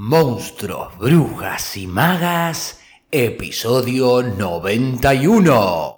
Monstruos, Brujas y Magas, episodio 91.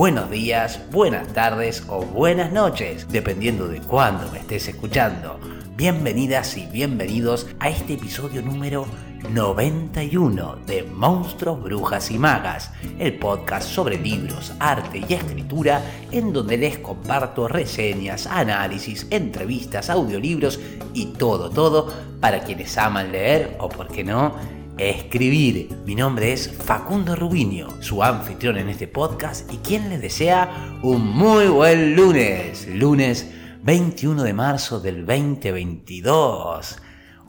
buenos días, buenas tardes o buenas noches, dependiendo de cuándo me estés escuchando. Bienvenidas y bienvenidos a este episodio número 91 de Monstruos, Brujas y Magas, el podcast sobre libros, arte y escritura, en donde les comparto reseñas, análisis, entrevistas, audiolibros y todo, todo para quienes aman leer o, por qué no, escribir. Mi nombre es Facundo Rubinio, su anfitrión en este podcast y quien les desea un muy buen lunes, lunes 21 de marzo del 2022.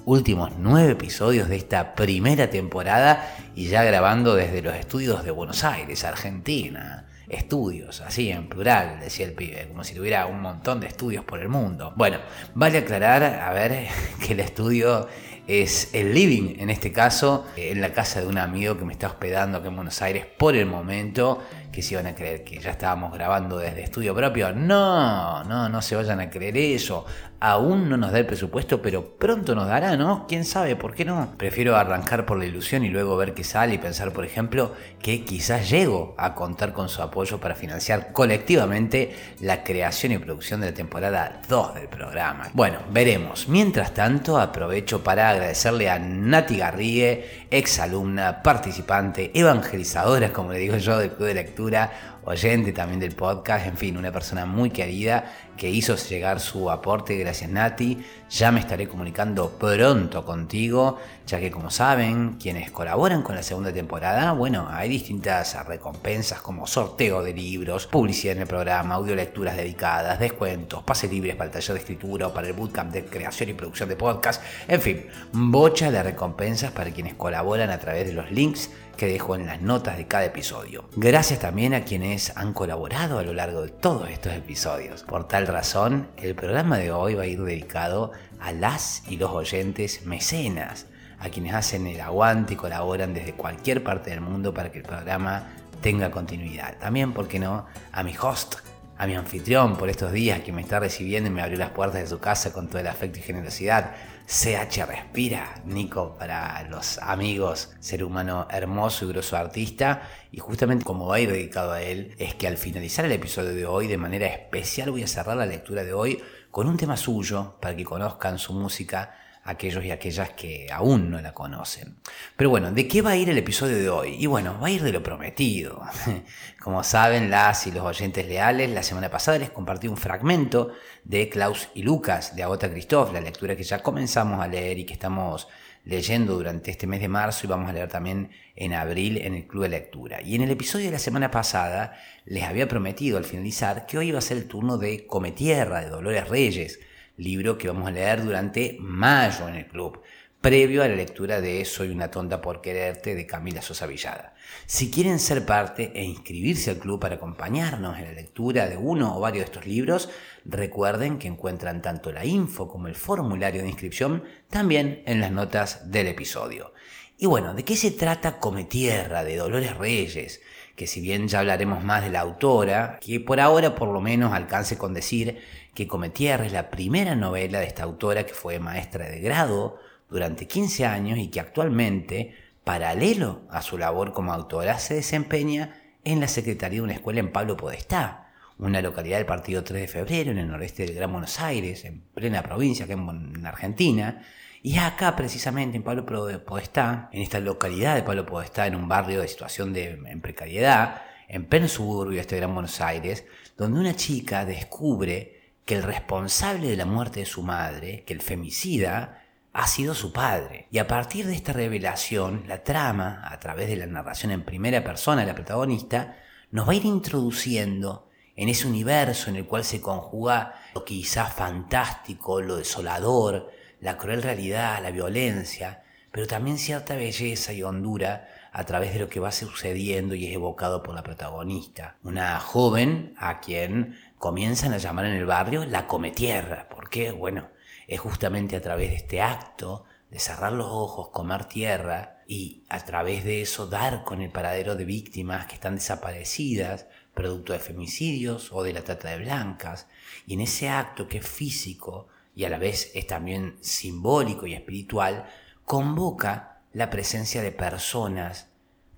Últimos nueve episodios de esta primera temporada y ya grabando desde los estudios de Buenos Aires, Argentina estudios, así en plural, decía el pibe, como si tuviera un montón de estudios por el mundo. Bueno, vale aclarar, a ver, que el estudio es el living, en este caso, en la casa de un amigo que me está hospedando aquí en Buenos Aires por el momento, que se iban a creer que ya estábamos grabando desde estudio propio. No, no, no se vayan a creer eso. Aún no nos da el presupuesto, pero pronto nos dará, ¿no? ¿Quién sabe? ¿Por qué no? Prefiero arrancar por la ilusión y luego ver qué sale y pensar, por ejemplo, que quizás llego a contar con su apoyo para financiar colectivamente la creación y producción de la temporada 2 del programa. Bueno, veremos. Mientras tanto, aprovecho para agradecerle a Nati Garrigue, ex alumna, participante, evangelizadora, como le digo yo, del Club de Lectura, oyente también del podcast, en fin, una persona muy querida que hizo llegar su aporte, gracias Nati. Ya me estaré comunicando pronto contigo, ya que como saben, quienes colaboran con la segunda temporada, bueno, hay distintas recompensas como sorteo de libros, publicidad en el programa, audiolecturas dedicadas, descuentos, pases libres para el taller de escritura o para el bootcamp de creación y producción de podcast, en fin, bocha de recompensas para quienes colaboran a través de los links que dejo en las notas de cada episodio. Gracias también a quienes han colaborado a lo largo de todos estos episodios. Por tal razón, el programa de hoy va a ir dedicado a las y los oyentes mecenas, a quienes hacen el aguante y colaboran desde cualquier parte del mundo para que el programa tenga continuidad. También, ¿por qué no?, a mi host, a mi anfitrión por estos días que me está recibiendo y me abrió las puertas de su casa con todo el afecto y generosidad. CH Respira, Nico, para los amigos, ser humano hermoso y grosso artista. Y justamente como va a ir dedicado a él, es que al finalizar el episodio de hoy, de manera especial, voy a cerrar la lectura de hoy con un tema suyo para que conozcan su música aquellos y aquellas que aún no la conocen. Pero bueno, ¿de qué va a ir el episodio de hoy? Y bueno, va a ir de lo prometido. Como saben las y los oyentes leales, la semana pasada les compartí un fragmento de Klaus y Lucas de Agota Christoph, la lectura que ya comenzamos a leer y que estamos leyendo durante este mes de marzo y vamos a leer también en abril en el Club de Lectura. Y en el episodio de la semana pasada les había prometido al finalizar que hoy iba a ser el turno de Cometierra de Dolores Reyes, libro que vamos a leer durante mayo en el club, previo a la lectura de Soy una tonta por quererte de Camila Sosa Villada. Si quieren ser parte e inscribirse al club para acompañarnos en la lectura de uno o varios de estos libros, recuerden que encuentran tanto la info como el formulario de inscripción también en las notas del episodio. Y bueno, ¿de qué se trata Cometierra de Dolores Reyes? Que si bien ya hablaremos más de la autora, que por ahora por lo menos alcance con decir que Cometierra es la primera novela de esta autora que fue maestra de grado durante 15 años y que actualmente, paralelo a su labor como autora, se desempeña en la Secretaría de una escuela en Pablo Podestá, una localidad del partido 3 de febrero en el noreste del Gran Buenos Aires, en plena provincia, acá en Argentina. Y acá, precisamente, en Pablo Podestá, en esta localidad de Pablo Podestá, en un barrio de situación de precariedad, en pleno suburbio este Gran Buenos Aires, donde una chica descubre que el responsable de la muerte de su madre, que el femicida, ha sido su padre. Y a partir de esta revelación, la trama, a través de la narración en primera persona de la protagonista, nos va a ir introduciendo en ese universo en el cual se conjuga lo quizás fantástico, lo desolador, la cruel realidad, la violencia, pero también cierta belleza y hondura a través de lo que va sucediendo y es evocado por la protagonista. Una joven a quien comienzan a llamar en el barrio la cometierra. porque Bueno, es justamente a través de este acto de cerrar los ojos, comer tierra y a través de eso dar con el paradero de víctimas que están desaparecidas, producto de femicidios o de la trata de blancas. Y en ese acto que es físico y a la vez es también simbólico y espiritual, convoca la presencia de personas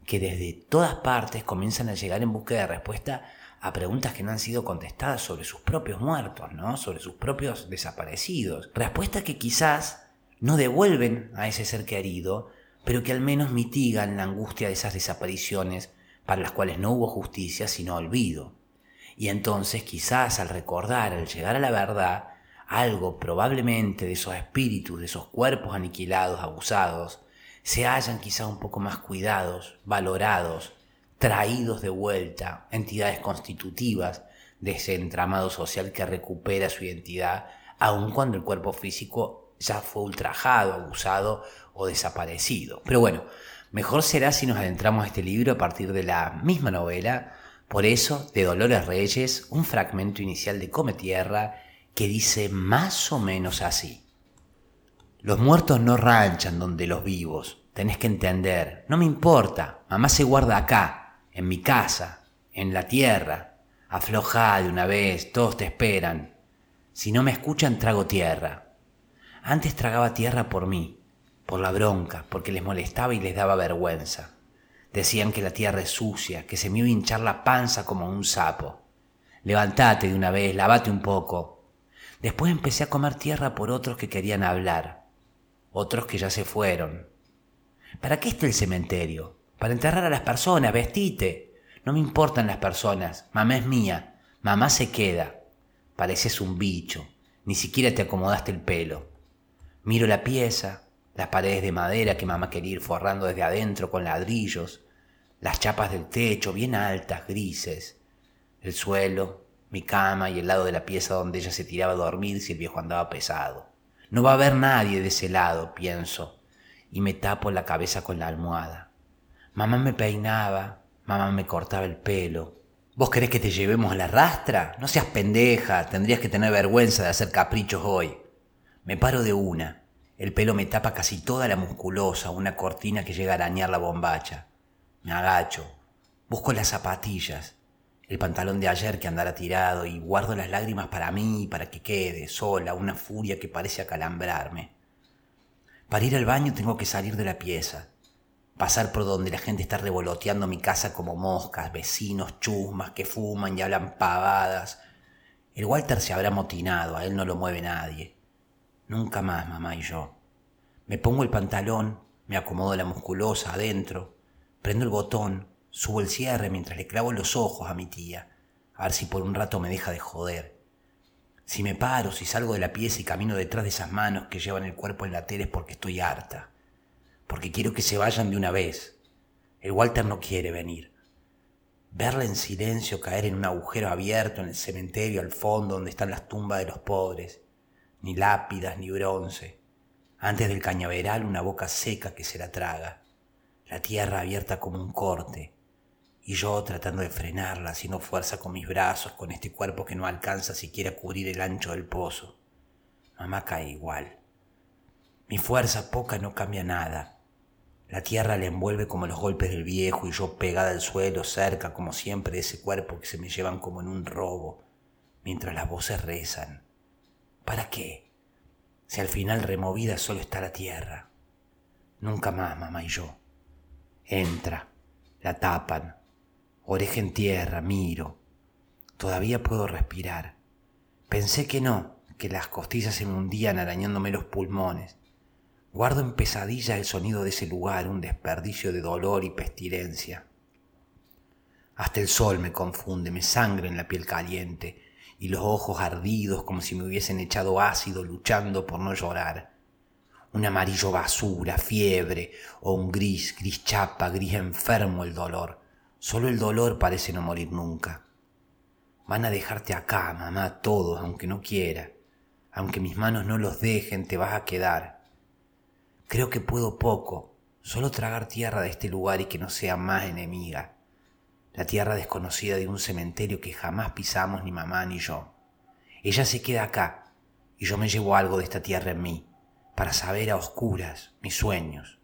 que desde todas partes comienzan a llegar en búsqueda de respuesta a preguntas que no han sido contestadas sobre sus propios muertos, ¿no? sobre sus propios desaparecidos. Respuestas que quizás no devuelven a ese ser querido, pero que al menos mitigan la angustia de esas desapariciones para las cuales no hubo justicia sino olvido. Y entonces quizás al recordar, al llegar a la verdad, algo probablemente de esos espíritus, de esos cuerpos aniquilados, abusados, se hayan quizá un poco más cuidados, valorados, traídos de vuelta, entidades constitutivas de ese entramado social que recupera su identidad, aun cuando el cuerpo físico ya fue ultrajado, abusado o desaparecido. Pero bueno, mejor será si nos adentramos a este libro a partir de la misma novela, por eso, de Dolores Reyes, un fragmento inicial de Come Tierra que dice más o menos así. Los muertos no ranchan donde los vivos, tenés que entender, no me importa, mamá se guarda acá, en mi casa, en la tierra, afloja de una vez, todos te esperan. Si no me escuchan, trago tierra. Antes tragaba tierra por mí, por la bronca, porque les molestaba y les daba vergüenza. Decían que la tierra es sucia, que se me iba a hinchar la panza como un sapo. Levantate de una vez, lavate un poco, Después empecé a comer tierra por otros que querían hablar, otros que ya se fueron. ¿Para qué está el cementerio? Para enterrar a las personas, vestite. No me importan las personas, mamá es mía, mamá se queda. Pareces un bicho, ni siquiera te acomodaste el pelo. Miro la pieza, las paredes de madera que mamá quería ir forrando desde adentro con ladrillos, las chapas del techo bien altas, grises, el suelo, mi cama y el lado de la pieza donde ella se tiraba a dormir si el viejo andaba pesado. No va a haber nadie de ese lado, pienso, y me tapo la cabeza con la almohada. Mamá me peinaba, mamá me cortaba el pelo. ¿Vos querés que te llevemos a la rastra? No seas pendeja, tendrías que tener vergüenza de hacer caprichos hoy. Me paro de una. El pelo me tapa casi toda la musculosa, una cortina que llega a arañar la bombacha. Me agacho. Busco las zapatillas el pantalón de ayer que andara tirado y guardo las lágrimas para mí, para que quede sola, una furia que parece acalambrarme. Para ir al baño tengo que salir de la pieza, pasar por donde la gente está revoloteando mi casa como moscas, vecinos chusmas que fuman y hablan pavadas. El Walter se habrá motinado, a él no lo mueve nadie. Nunca más, mamá y yo. Me pongo el pantalón, me acomodo la musculosa adentro, prendo el botón, Subo el cierre mientras le clavo los ojos a mi tía, a ver si por un rato me deja de joder. Si me paro, si salgo de la pieza y camino detrás de esas manos que llevan el cuerpo en la tela es porque estoy harta, porque quiero que se vayan de una vez. El Walter no quiere venir. Verla en silencio caer en un agujero abierto en el cementerio al fondo donde están las tumbas de los pobres, ni lápidas ni bronce. Antes del cañaveral una boca seca que se la traga, la tierra abierta como un corte, y yo tratando de frenarla, haciendo fuerza con mis brazos, con este cuerpo que no alcanza siquiera a cubrir el ancho del pozo. Mamá cae igual. Mi fuerza poca no cambia nada. La tierra le envuelve como los golpes del viejo y yo pegada al suelo, cerca como siempre de ese cuerpo que se me llevan como en un robo, mientras las voces rezan. ¿Para qué? Si al final removida solo está la tierra. Nunca más, mamá y yo. Entra, la tapan, Oreja en tierra, miro. Todavía puedo respirar. Pensé que no, que las costillas se me hundían arañándome los pulmones. Guardo en pesadilla el sonido de ese lugar, un desperdicio de dolor y pestilencia. Hasta el sol me confunde, me sangra en la piel caliente y los ojos ardidos como si me hubiesen echado ácido luchando por no llorar. un amarillo basura, fiebre, o un gris, gris chapa, gris enfermo el dolor. Solo el dolor parece no morir nunca. Van a dejarte acá, mamá, todos, aunque no quiera. Aunque mis manos no los dejen, te vas a quedar. Creo que puedo poco, solo tragar tierra de este lugar y que no sea más enemiga. La tierra desconocida de un cementerio que jamás pisamos ni mamá ni yo. Ella se queda acá y yo me llevo algo de esta tierra en mí para saber a oscuras mis sueños.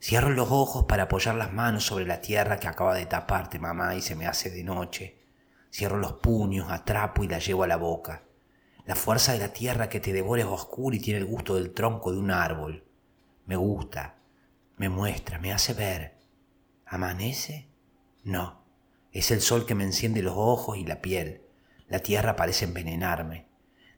Cierro los ojos para apoyar las manos sobre la tierra que acaba de taparte, mamá, y se me hace de noche. Cierro los puños, atrapo y la llevo a la boca. La fuerza de la tierra que te devora es oscura y tiene el gusto del tronco de un árbol. Me gusta, me muestra, me hace ver. ¿Amanece? No, es el sol que me enciende los ojos y la piel. La tierra parece envenenarme.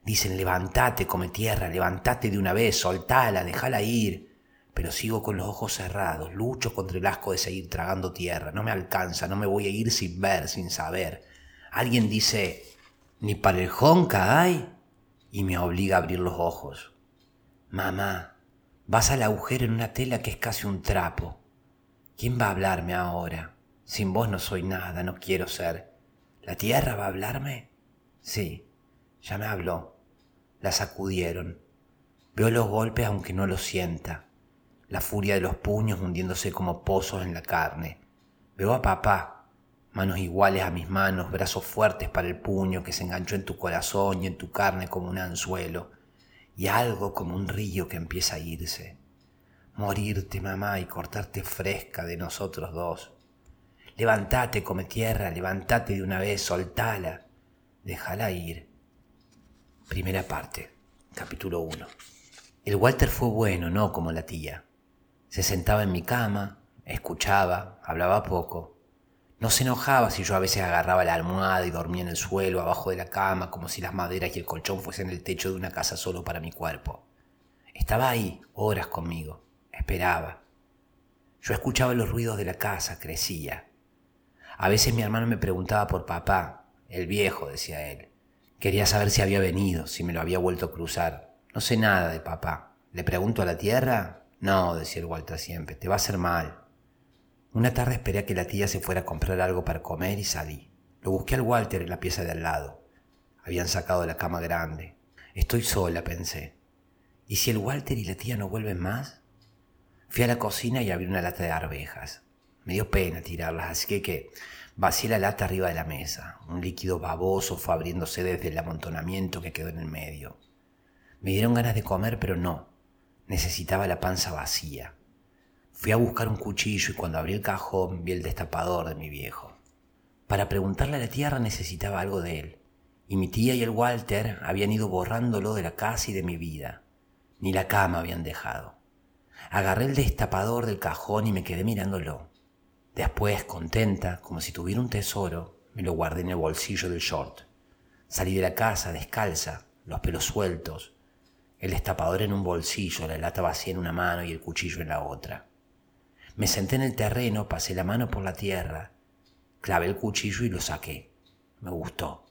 Dicen, levántate, come tierra, levántate de una vez, soltala, déjala ir. Pero sigo con los ojos cerrados, lucho contra el asco de seguir tragando tierra. No me alcanza, no me voy a ir sin ver, sin saber. Alguien dice, ni para el jonca hay, y me obliga a abrir los ojos. Mamá, vas al agujero en una tela que es casi un trapo. ¿Quién va a hablarme ahora? Sin vos no soy nada, no quiero ser. ¿La tierra va a hablarme? Sí, ya me habló. La sacudieron. Veo los golpes aunque no los sienta. La furia de los puños hundiéndose como pozos en la carne. Veo a papá, manos iguales a mis manos, brazos fuertes para el puño que se enganchó en tu corazón y en tu carne como un anzuelo, y algo como un río que empieza a irse. Morirte, mamá, y cortarte fresca de nosotros dos. Levantate, come tierra, levantate de una vez, soltala, déjala ir. Primera parte, capítulo 1. El Walter fue bueno, no como la tía. Se sentaba en mi cama, escuchaba, hablaba poco. No se enojaba si yo a veces agarraba la almohada y dormía en el suelo, abajo de la cama, como si las maderas y el colchón fuesen el techo de una casa solo para mi cuerpo. Estaba ahí, horas conmigo, esperaba. Yo escuchaba los ruidos de la casa, crecía. A veces mi hermano me preguntaba por papá, el viejo, decía él. Quería saber si había venido, si me lo había vuelto a cruzar. No sé nada de papá. ¿Le pregunto a la tierra? No, decía el Walter siempre, te va a hacer mal. Una tarde esperé a que la tía se fuera a comprar algo para comer y salí. Lo busqué al Walter en la pieza de al lado. Habían sacado la cama grande. Estoy sola, pensé. ¿Y si el Walter y la tía no vuelven más? Fui a la cocina y abrí una lata de arvejas. Me dio pena tirarlas, así que, que Vacié la lata arriba de la mesa. Un líquido baboso fue abriéndose desde el amontonamiento que quedó en el medio. Me dieron ganas de comer, pero no. Necesitaba la panza vacía. Fui a buscar un cuchillo y cuando abrí el cajón vi el destapador de mi viejo. Para preguntarle a la tierra necesitaba algo de él. Y mi tía y el Walter habían ido borrándolo de la casa y de mi vida. Ni la cama habían dejado. Agarré el destapador del cajón y me quedé mirándolo. Después, contenta, como si tuviera un tesoro, me lo guardé en el bolsillo del short. Salí de la casa descalza, los pelos sueltos, el destapador en un bolsillo, la lata vacía en una mano y el cuchillo en la otra. Me senté en el terreno, pasé la mano por la tierra, clavé el cuchillo y lo saqué. Me gustó.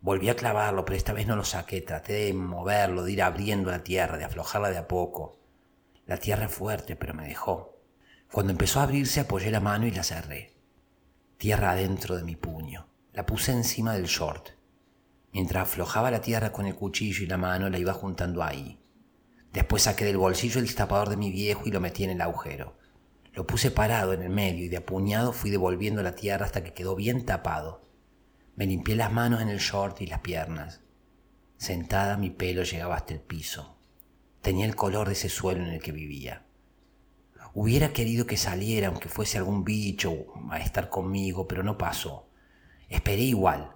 Volví a clavarlo, pero esta vez no lo saqué. Traté de moverlo, de ir abriendo la tierra, de aflojarla de a poco. La tierra fuerte, pero me dejó. Cuando empezó a abrirse apoyé la mano y la cerré. Tierra adentro de mi puño. La puse encima del short. Mientras aflojaba la tierra con el cuchillo y la mano la iba juntando ahí. Después saqué del bolsillo el destapador de mi viejo y lo metí en el agujero. Lo puse parado en el medio y de apuñado fui devolviendo la tierra hasta que quedó bien tapado. Me limpié las manos en el short y las piernas. Sentada mi pelo llegaba hasta el piso. Tenía el color de ese suelo en el que vivía. Hubiera querido que saliera, aunque fuese algún bicho, a estar conmigo, pero no pasó. Esperé igual,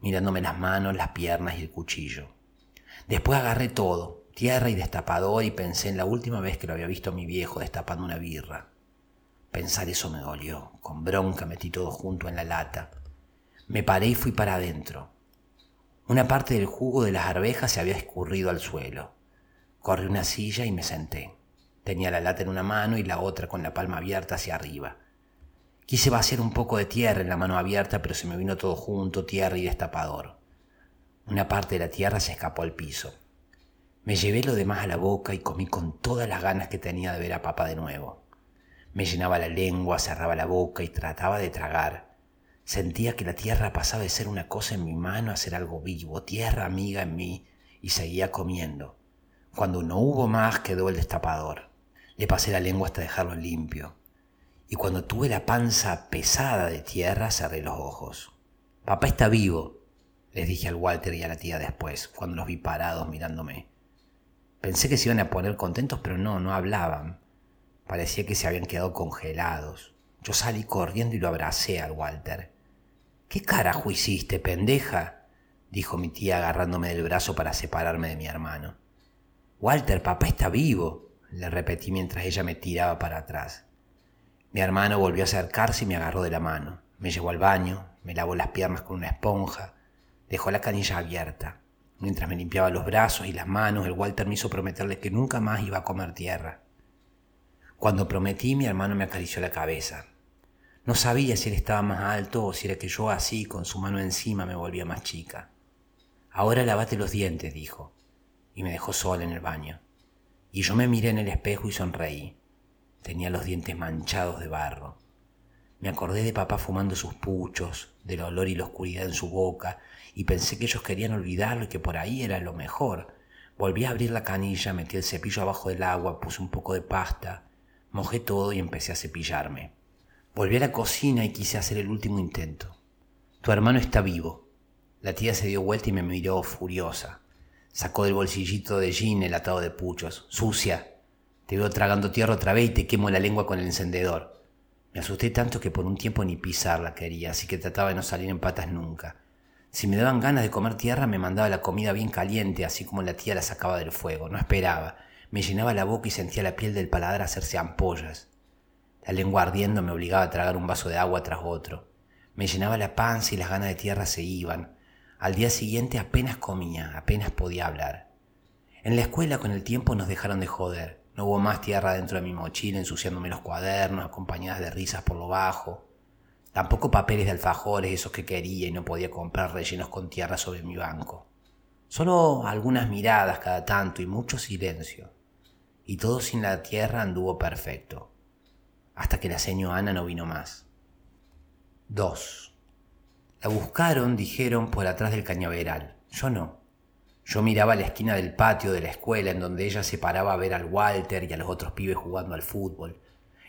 mirándome las manos, las piernas y el cuchillo. Después agarré todo, tierra y destapador, y pensé en la última vez que lo había visto a mi viejo destapando una birra. Pensar eso me dolió. Con bronca metí todo junto en la lata. Me paré y fui para adentro. Una parte del jugo de las arvejas se había escurrido al suelo. Corrí una silla y me senté. Tenía la lata en una mano y la otra con la palma abierta hacia arriba. Quise vaciar un poco de tierra en la mano abierta, pero se me vino todo junto, tierra y destapador. Una parte de la tierra se escapó al piso. Me llevé lo demás a la boca y comí con todas las ganas que tenía de ver a papá de nuevo. Me llenaba la lengua, cerraba la boca y trataba de tragar. Sentía que la tierra pasaba de ser una cosa en mi mano a ser algo vivo, tierra amiga en mí, y seguía comiendo. Cuando no hubo más quedó el destapador. Le pasé la lengua hasta dejarlo limpio. Y cuando tuve la panza pesada de tierra cerré los ojos. Papá está vivo, les dije al Walter y a la tía después, cuando los vi parados mirándome. Pensé que se iban a poner contentos, pero no, no hablaban. Parecía que se habían quedado congelados. Yo salí corriendo y lo abracé al Walter. ¿Qué carajo hiciste, pendeja? dijo mi tía agarrándome del brazo para separarme de mi hermano. Walter, papá está vivo, le repetí mientras ella me tiraba para atrás. Mi hermano volvió a acercarse y me agarró de la mano. Me llevó al baño, me lavó las piernas con una esponja, dejó la canilla abierta. Mientras me limpiaba los brazos y las manos, el Walter me hizo prometerle que nunca más iba a comer tierra. Cuando prometí, mi hermano me acarició la cabeza. No sabía si él estaba más alto o si era que yo así, con su mano encima, me volvía más chica. Ahora lavate los dientes, dijo, y me dejó sola en el baño. Y yo me miré en el espejo y sonreí. Tenía los dientes manchados de barro. Me acordé de papá fumando sus puchos, del olor y la oscuridad en su boca, y pensé que ellos querían olvidarlo y que por ahí era lo mejor. Volví a abrir la canilla, metí el cepillo abajo del agua, puse un poco de pasta, mojé todo y empecé a cepillarme. Volví a la cocina y quise hacer el último intento. Tu hermano está vivo. La tía se dio vuelta y me miró furiosa. Sacó del bolsillito de jean el atado de puchos. Sucia. Te veo tragando tierra otra vez y te quemo la lengua con el encendedor. Me asusté tanto que por un tiempo ni pisarla quería, así que trataba de no salir en patas nunca. Si me daban ganas de comer tierra, me mandaba la comida bien caliente, así como la tía la sacaba del fuego. No esperaba. Me llenaba la boca y sentía la piel del paladar hacerse ampollas. La lengua ardiendo me obligaba a tragar un vaso de agua tras otro. Me llenaba la panza y las ganas de tierra se iban. Al día siguiente apenas comía, apenas podía hablar. En la escuela con el tiempo nos dejaron de joder. No hubo más tierra dentro de mi mochila ensuciándome los cuadernos, acompañadas de risas por lo bajo. Tampoco papeles de alfajores, esos que quería y no podía comprar rellenos con tierra sobre mi banco. Solo algunas miradas cada tanto y mucho silencio. Y todo sin la tierra anduvo perfecto. Hasta que la señora Ana no vino más. 2. La buscaron, dijeron, por atrás del cañaveral. Yo no. Yo miraba la esquina del patio de la escuela en donde ella se paraba a ver al Walter y a los otros pibes jugando al fútbol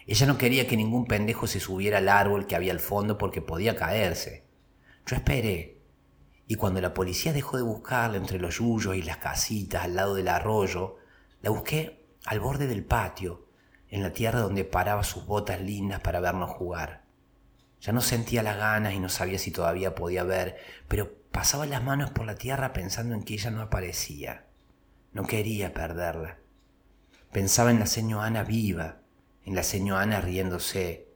ella no quería que ningún pendejo se subiera al árbol que había al fondo porque podía caerse. Yo esperé, y cuando la policía dejó de buscarla entre los yuyos y las casitas al lado del arroyo, la busqué al borde del patio, en la tierra donde paraba sus botas lindas para vernos jugar. Ya no sentía las ganas y no sabía si todavía podía ver, pero pasaba las manos por la tierra pensando en que ella no aparecía. No quería perderla. Pensaba en la señora Ana viva, en la señora Ana riéndose.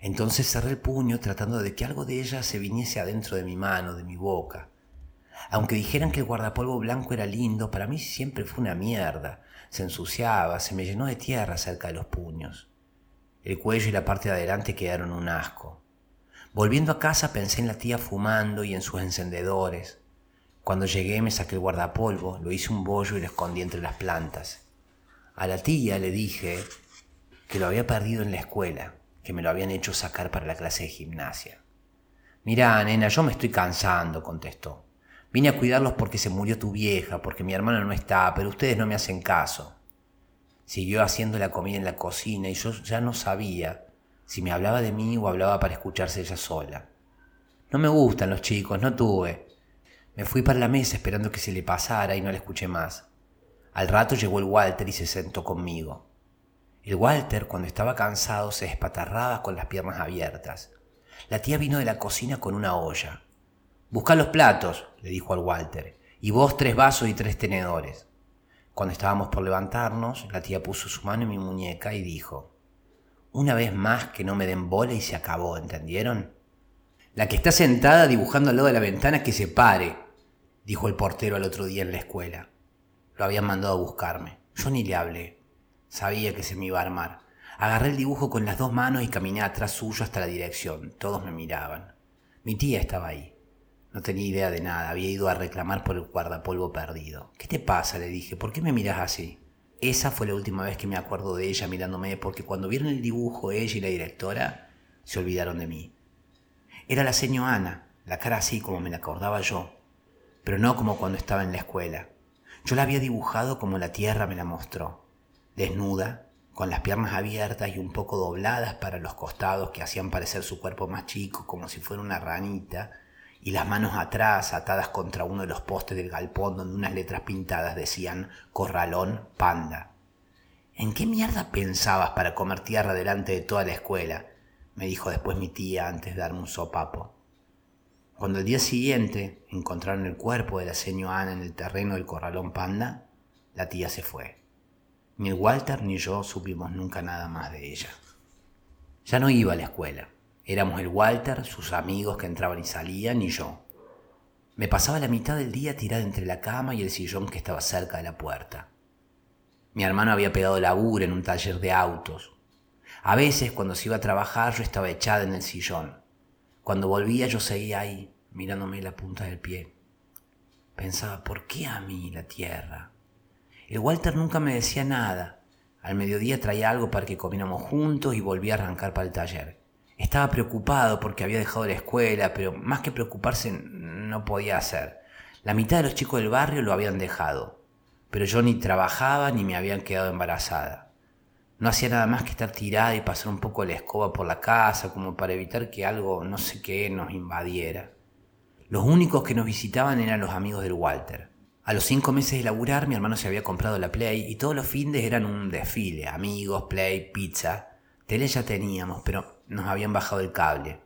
Entonces cerré el puño tratando de que algo de ella se viniese adentro de mi mano, de mi boca. Aunque dijeran que el guardapolvo blanco era lindo, para mí siempre fue una mierda. Se ensuciaba, se me llenó de tierra cerca de los puños. El cuello y la parte de adelante quedaron un asco. Volviendo a casa pensé en la tía fumando y en sus encendedores. Cuando llegué me saqué el guardapolvo, lo hice un bollo y lo escondí entre las plantas. A la tía le dije que lo había perdido en la escuela, que me lo habían hecho sacar para la clase de gimnasia. Mirá, nena, yo me estoy cansando, contestó. Vine a cuidarlos porque se murió tu vieja, porque mi hermana no está, pero ustedes no me hacen caso. Siguió haciendo la comida en la cocina y yo ya no sabía si me hablaba de mí o hablaba para escucharse ella sola. No me gustan los chicos, no tuve. Me fui para la mesa esperando que se le pasara y no la escuché más. Al rato llegó el Walter y se sentó conmigo. El Walter, cuando estaba cansado, se espatarraba con las piernas abiertas. La tía vino de la cocina con una olla. Busca los platos, le dijo al Walter, y vos tres vasos y tres tenedores. Cuando estábamos por levantarnos, la tía puso su mano en mi muñeca y dijo, Una vez más que no me den bola y se acabó, ¿entendieron? La que está sentada dibujando al lado de la ventana que se pare, dijo el portero al otro día en la escuela. Lo habían mandado a buscarme. Yo ni le hablé. Sabía que se me iba a armar. Agarré el dibujo con las dos manos y caminé atrás suyo hasta la dirección. Todos me miraban. Mi tía estaba ahí. No tenía idea de nada, había ido a reclamar por el guardapolvo perdido. ¿Qué te pasa? le dije, ¿por qué me miras así? Esa fue la última vez que me acuerdo de ella mirándome, porque cuando vieron el dibujo ella y la directora, se olvidaron de mí. Era la seño Ana, la cara así como me la acordaba yo, pero no como cuando estaba en la escuela. Yo la había dibujado como la tierra me la mostró, desnuda, con las piernas abiertas y un poco dobladas para los costados que hacían parecer su cuerpo más chico, como si fuera una ranita, y las manos atrás atadas contra uno de los postes del galpón donde unas letras pintadas decían Corralón Panda. ¿En qué mierda pensabas para comer tierra delante de toda la escuela? me dijo después mi tía antes de darme un sopapo. Cuando al día siguiente encontraron el cuerpo de la señora Ana en el terreno del Corralón Panda, la tía se fue. Ni Walter ni yo supimos nunca nada más de ella. Ya no iba a la escuela. Éramos el Walter, sus amigos que entraban y salían, y yo. Me pasaba la mitad del día tirada entre la cama y el sillón que estaba cerca de la puerta. Mi hermano había pegado laburo en un taller de autos. A veces, cuando se iba a trabajar, yo estaba echada en el sillón. Cuando volvía, yo seguía ahí, mirándome la punta del pie. Pensaba, ¿por qué a mí la tierra? El Walter nunca me decía nada. Al mediodía traía algo para que comiéramos juntos y volvía a arrancar para el taller. Estaba preocupado porque había dejado la escuela, pero más que preocuparse no podía hacer. La mitad de los chicos del barrio lo habían dejado, pero yo ni trabajaba ni me habían quedado embarazada. No hacía nada más que estar tirada y pasar un poco la escoba por la casa como para evitar que algo no sé qué nos invadiera. Los únicos que nos visitaban eran los amigos del Walter. A los cinco meses de laburar, mi hermano se había comprado la Play y todos los fines eran un desfile. Amigos, Play, pizza. Tele ya teníamos, pero nos habían bajado el cable.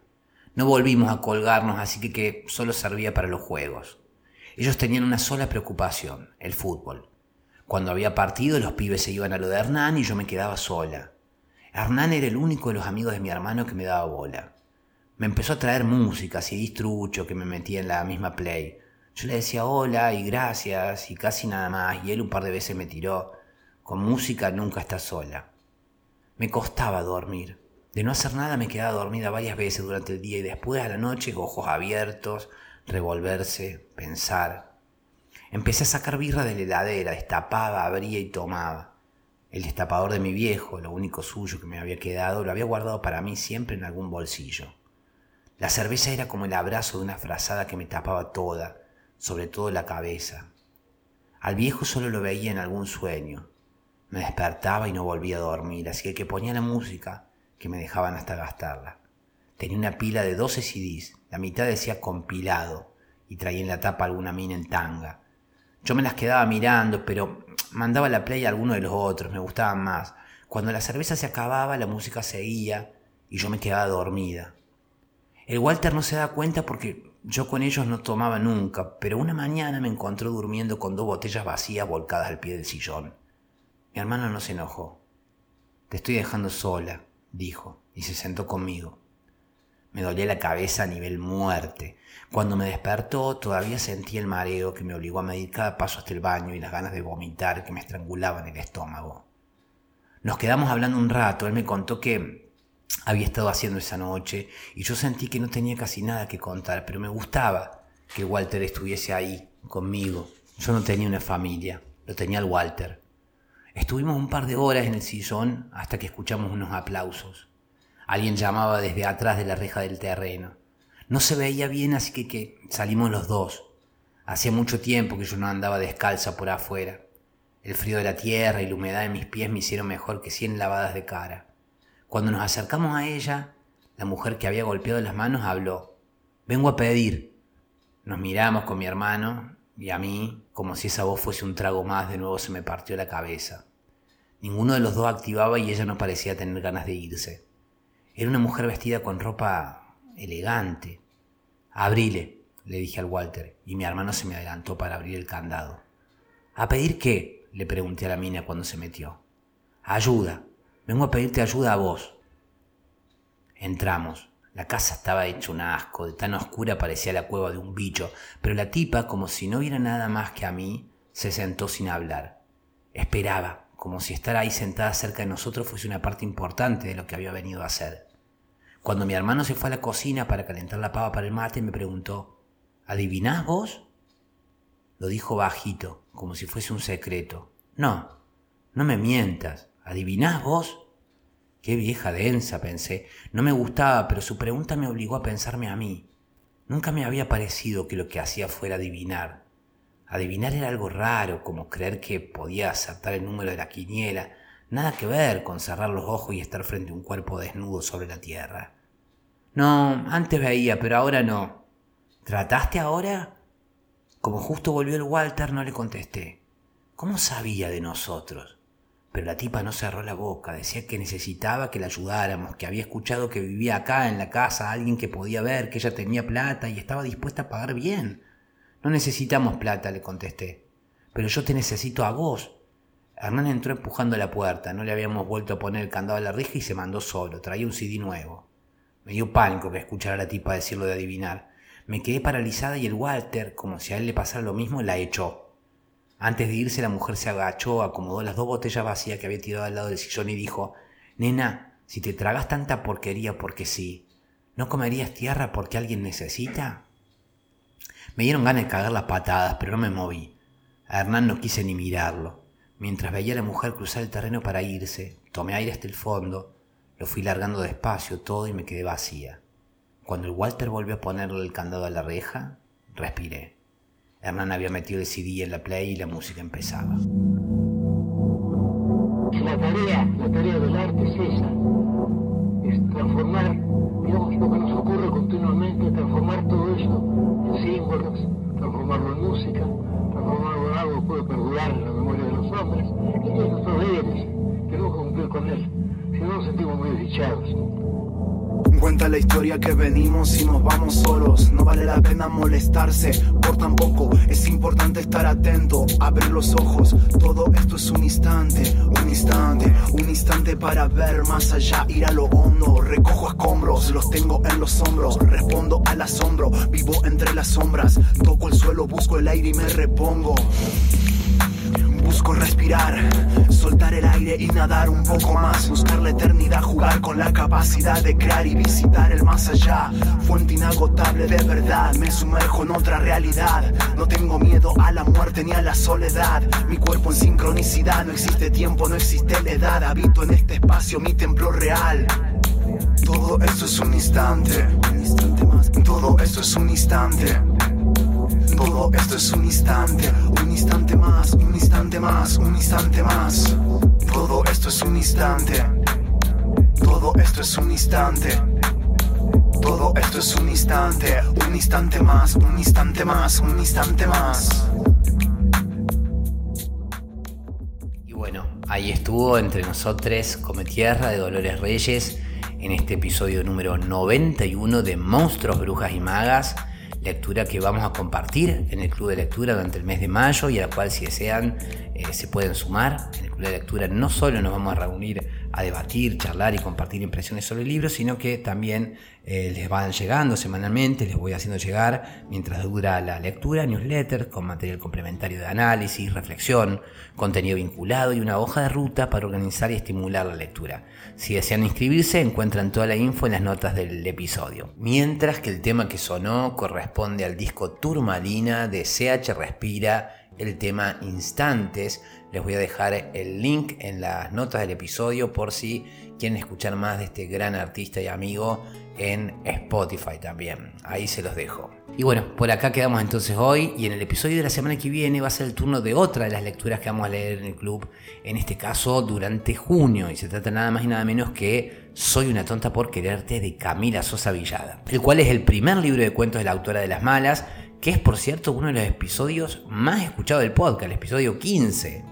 No volvimos a colgarnos, así que, que solo servía para los juegos. Ellos tenían una sola preocupación, el fútbol. Cuando había partido, los pibes se iban a lo de Hernán y yo me quedaba sola. Hernán era el único de los amigos de mi hermano que me daba bola. Me empezó a traer música, así distrucho, que me metía en la misma play. Yo le decía hola y gracias y casi nada más, y él un par de veces me tiró. Con música nunca estás sola. Me costaba dormir. De no hacer nada me quedaba dormida varias veces durante el día y después a la noche ojos abiertos, revolverse, pensar. Empecé a sacar birra de la heladera, destapaba, abría y tomaba. El destapador de mi viejo, lo único suyo que me había quedado, lo había guardado para mí siempre en algún bolsillo. La cerveza era como el abrazo de una frazada que me tapaba toda, sobre todo la cabeza. Al viejo solo lo veía en algún sueño. Me despertaba y no volvía a dormir, así que ponía la música que me dejaban hasta gastarla. Tenía una pila de 12 CDs, la mitad decía compilado y traía en la tapa alguna mina en tanga. Yo me las quedaba mirando, pero mandaba la play a alguno de los otros, me gustaban más. Cuando la cerveza se acababa, la música seguía y yo me quedaba dormida. El Walter no se da cuenta porque yo con ellos no tomaba nunca, pero una mañana me encontró durmiendo con dos botellas vacías volcadas al pie del sillón. Mi hermano no se enojó. Te estoy dejando sola, dijo, y se sentó conmigo. Me dolía la cabeza a nivel muerte. Cuando me despertó todavía sentí el mareo que me obligó a medir cada paso hasta el baño y las ganas de vomitar que me estrangulaban el estómago. Nos quedamos hablando un rato, él me contó que había estado haciendo esa noche y yo sentí que no tenía casi nada que contar, pero me gustaba que Walter estuviese ahí conmigo. Yo no tenía una familia, lo tenía el Walter. Estuvimos un par de horas en el sillón hasta que escuchamos unos aplausos. Alguien llamaba desde atrás de la reja del terreno. No se veía bien, así que, salimos los dos. Hacía mucho tiempo que yo no andaba descalza por afuera. El frío de la tierra y la humedad de mis pies me hicieron mejor que cien lavadas de cara. Cuando nos acercamos a ella, la mujer que había golpeado las manos habló. Vengo a pedir. Nos miramos con mi hermano y a mí, como si esa voz fuese un trago más, de nuevo se me partió la cabeza. Ninguno de los dos activaba y ella no parecía tener ganas de irse. Era una mujer vestida con ropa elegante. Abrile, le dije al Walter, y mi hermano se me adelantó para abrir el candado. ¿A pedir qué? le pregunté a la mina cuando se metió. Ayuda, Vengo a pedirte ayuda a vos. Entramos. La casa estaba hecha un asco, de tan oscura parecía la cueva de un bicho, pero la tipa, como si no viera nada más que a mí, se sentó sin hablar. Esperaba, como si estar ahí sentada cerca de nosotros fuese una parte importante de lo que había venido a hacer. Cuando mi hermano se fue a la cocina para calentar la pava para el mate, me preguntó, ¿Adivinás vos? Lo dijo bajito, como si fuese un secreto. No, no me mientas. ¿Adivinás vos? Qué vieja densa, pensé. No me gustaba, pero su pregunta me obligó a pensarme a mí. Nunca me había parecido que lo que hacía fuera adivinar. Adivinar era algo raro, como creer que podía acertar el número de la quiniela. Nada que ver con cerrar los ojos y estar frente a un cuerpo desnudo sobre la tierra. No, antes veía, pero ahora no. ¿Trataste ahora? Como justo volvió el Walter, no le contesté. ¿Cómo sabía de nosotros? Pero la tipa no cerró la boca, decía que necesitaba que la ayudáramos, que había escuchado que vivía acá en la casa alguien que podía ver que ella tenía plata y estaba dispuesta a pagar bien. No necesitamos plata, le contesté. Pero yo te necesito a vos. Hernán entró empujando la puerta, no le habíamos vuelto a poner el candado a la reja y se mandó solo, traía un CD nuevo. Me dio pánico que escuchara a la tipa decirlo de adivinar. Me quedé paralizada y el Walter, como si a él le pasara lo mismo, la echó. Antes de irse la mujer se agachó, acomodó las dos botellas vacías que había tirado al lado del sillón y dijo, Nena, si te tragas tanta porquería porque sí, ¿no comerías tierra porque alguien necesita? Me dieron ganas de cagar las patadas, pero no me moví. A Hernán no quise ni mirarlo. Mientras veía a la mujer cruzar el terreno para irse, tomé aire hasta el fondo, lo fui largando despacio todo y me quedé vacía. Cuando el Walter volvió a ponerle el candado a la reja, respiré. Hernán había metido el CD en la play y la música empezaba. La tarea, la tarea del arte es esa, es transformar, digamos, lo que nos ocurre continuamente, transformar todo eso en símbolos, transformarlo en música, transformarlo en algo que puede perdurar en la memoria de los hombres. Este es nuestro deber, queremos cumplir con él, si no nos sentimos muy desdichados. Cuenta la historia que venimos y nos vamos solos. No vale la pena molestarse por tampoco. Es importante estar atento, abrir los ojos. Todo esto es un instante, un instante, un instante para ver más allá, ir a lo hondo. Recojo escombros, los tengo en los hombros. Respondo al asombro, vivo entre las sombras. Toco el suelo, busco el aire y me repongo. Respirar, soltar el aire y nadar un poco más. Buscar la eternidad, jugar con la capacidad de crear y visitar el más allá. Fuente inagotable de verdad, me sumerjo en otra realidad. No tengo miedo a la muerte ni a la soledad. Mi cuerpo en sincronicidad, no existe tiempo, no existe la edad. Habito en este espacio, mi templo real. Todo esto es un instante. Todo esto es un instante. Todo esto es un instante, un instante más, un instante más, un instante más. Todo esto es un instante. Todo esto es un instante. Todo esto es un instante, un instante más, un instante más, un instante más. Y bueno, ahí estuvo entre nosotros Come Tierra de Dolores Reyes en este episodio número 91 de Monstruos, Brujas y Magas lectura que vamos a compartir en el Club de Lectura durante el mes de mayo y a la cual si desean eh, se pueden sumar. En el Club de Lectura no solo nos vamos a reunir a debatir, charlar y compartir impresiones sobre el libro, sino que también eh, les van llegando semanalmente, les voy haciendo llegar mientras dura la lectura, newsletter con material complementario de análisis, reflexión, contenido vinculado y una hoja de ruta para organizar y estimular la lectura. Si desean inscribirse, encuentran toda la info en las notas del episodio. Mientras que el tema que sonó corresponde al disco Turmalina de CH Respira, el tema Instantes. Les voy a dejar el link en las notas del episodio por si quieren escuchar más de este gran artista y amigo en Spotify también. Ahí se los dejo. Y bueno, por acá quedamos entonces hoy y en el episodio de la semana que viene va a ser el turno de otra de las lecturas que vamos a leer en el club, en este caso durante junio, y se trata nada más y nada menos que Soy una tonta por quererte de Camila Sosa Villada, el cual es el primer libro de cuentos de la autora de Las Malas, que es por cierto uno de los episodios más escuchados del podcast, el episodio 15,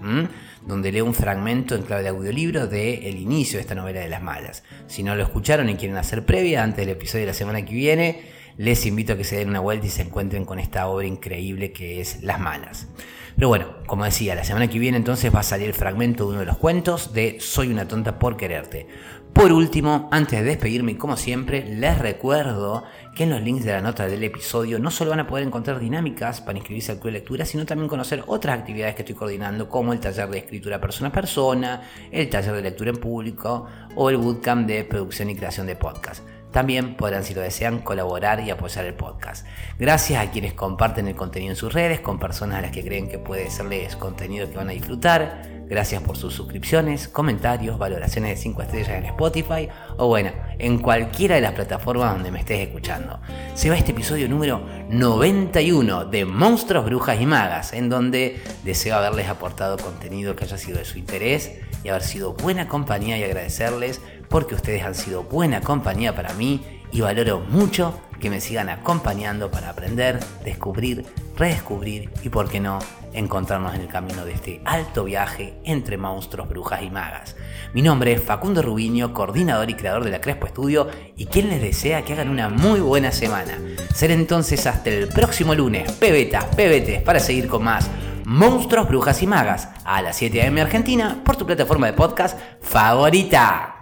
donde leo un fragmento en clave de audiolibro del el inicio de esta novela de Las Malas. Si no lo escucharon y quieren hacer previa antes del episodio de la semana que viene, les invito a que se den una vuelta y se encuentren con esta obra increíble que es Las Malas. Pero bueno, como decía, la semana que viene entonces va a salir el fragmento de uno de los cuentos de Soy una tonta por quererte. Por último, antes de despedirme, como siempre, les recuerdo que en los links de la nota del episodio no solo van a poder encontrar dinámicas para inscribirse al club de lectura, sino también conocer otras actividades que estoy coordinando, como el taller de escritura persona a persona, el taller de lectura en público o el bootcamp de producción y creación de podcast. también podrán, si lo desean, colaborar y apoyar el podcast. Gracias a quienes comparten el contenido en sus redes con personas a las que creen que puede serles contenido que van a disfrutar. Gracias por sus suscripciones, comentarios, valoraciones de 5 estrellas en Spotify o bueno, en cualquiera de las plataformas donde me estés escuchando. Se va este episodio número 91 de Monstruos, Brujas y Magas, en donde deseo haberles aportado contenido que haya sido de su interés y haber sido buena compañía y agradecerles porque ustedes han sido buena compañía para mí y valoro mucho que me sigan acompañando para aprender, descubrir, redescubrir y, por qué no, encontrarnos en el camino de este alto viaje entre monstruos, brujas y magas. Mi nombre es Facundo Rubiño, coordinador y creador de la Crespo Estudio y quien les desea que hagan una muy buena semana. Ser entonces hasta el próximo lunes, pebetas, pebetes, para seguir con más Monstruos, Brujas y Magas a las 7 am Argentina por tu plataforma de podcast favorita.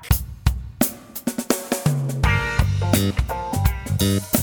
Thank you.